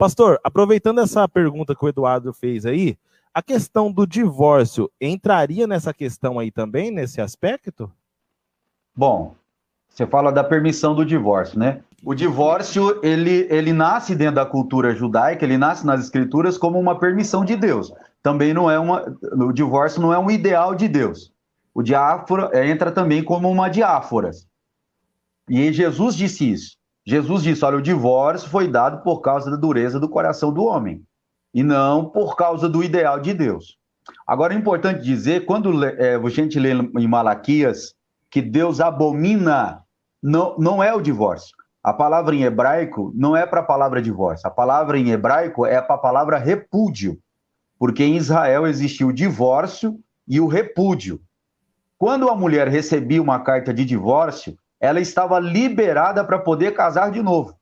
Pastor, aproveitando essa pergunta que o Eduardo fez aí, a questão do divórcio entraria nessa questão aí também, nesse aspecto? Bom, você fala da permissão do divórcio, né? O divórcio, ele, ele nasce dentro da cultura judaica, ele nasce nas escrituras como uma permissão de Deus. Também não é uma. O divórcio não é um ideal de Deus. O diáfora é, entra também como uma diáfora. E Jesus disse isso. Jesus disse: olha, o divórcio foi dado por causa da dureza do coração do homem, e não por causa do ideal de Deus. Agora é importante dizer, quando é, a gente lê em Malaquias que Deus abomina, não, não é o divórcio. A palavra em hebraico não é para a palavra divórcio. A palavra em hebraico é para a palavra repúdio. Porque em Israel existia o divórcio e o repúdio. Quando a mulher recebia uma carta de divórcio, ela estava liberada para poder casar de novo.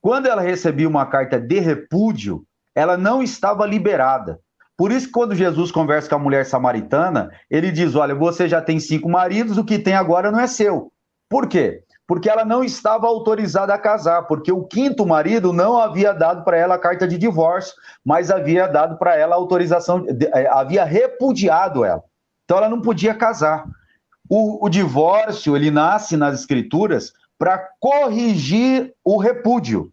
Quando ela recebia uma carta de repúdio, ela não estava liberada. Por isso, quando Jesus conversa com a mulher samaritana, ele diz: Olha, você já tem cinco maridos, o que tem agora não é seu. Por quê? porque ela não estava autorizada a casar, porque o quinto marido não havia dado para ela a carta de divórcio, mas havia dado para ela a autorização, eh, havia repudiado ela. Então ela não podia casar. O, o divórcio, ele nasce nas escrituras para corrigir o repúdio.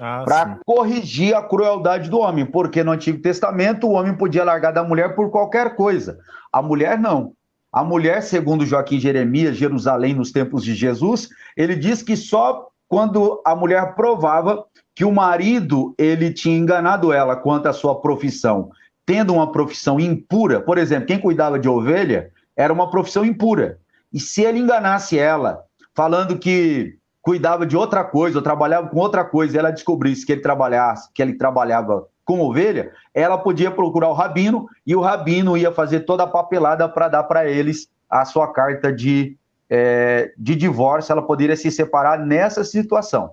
Ah, para corrigir a crueldade do homem, porque no Antigo Testamento o homem podia largar da mulher por qualquer coisa. A mulher não. A mulher, segundo Joaquim Jeremias, Jerusalém nos tempos de Jesus, ele diz que só quando a mulher provava que o marido ele tinha enganado ela quanto à sua profissão, tendo uma profissão impura, por exemplo, quem cuidava de ovelha era uma profissão impura. E se ele enganasse ela, falando que cuidava de outra coisa, ou trabalhava com outra coisa, e ela descobrisse que ele trabalhasse, que ele trabalhava com ovelha, ela podia procurar o rabino e o rabino ia fazer toda a papelada para dar para eles a sua carta de, é, de divórcio. Ela poderia se separar nessa situação.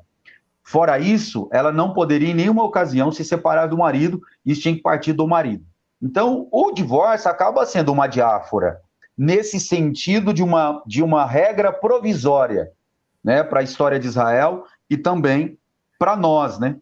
Fora isso, ela não poderia em nenhuma ocasião se separar do marido, isso tinha que partir do marido. Então, o divórcio acaba sendo uma diáfora, nesse sentido de uma, de uma regra provisória né, para a história de Israel e também para nós, né?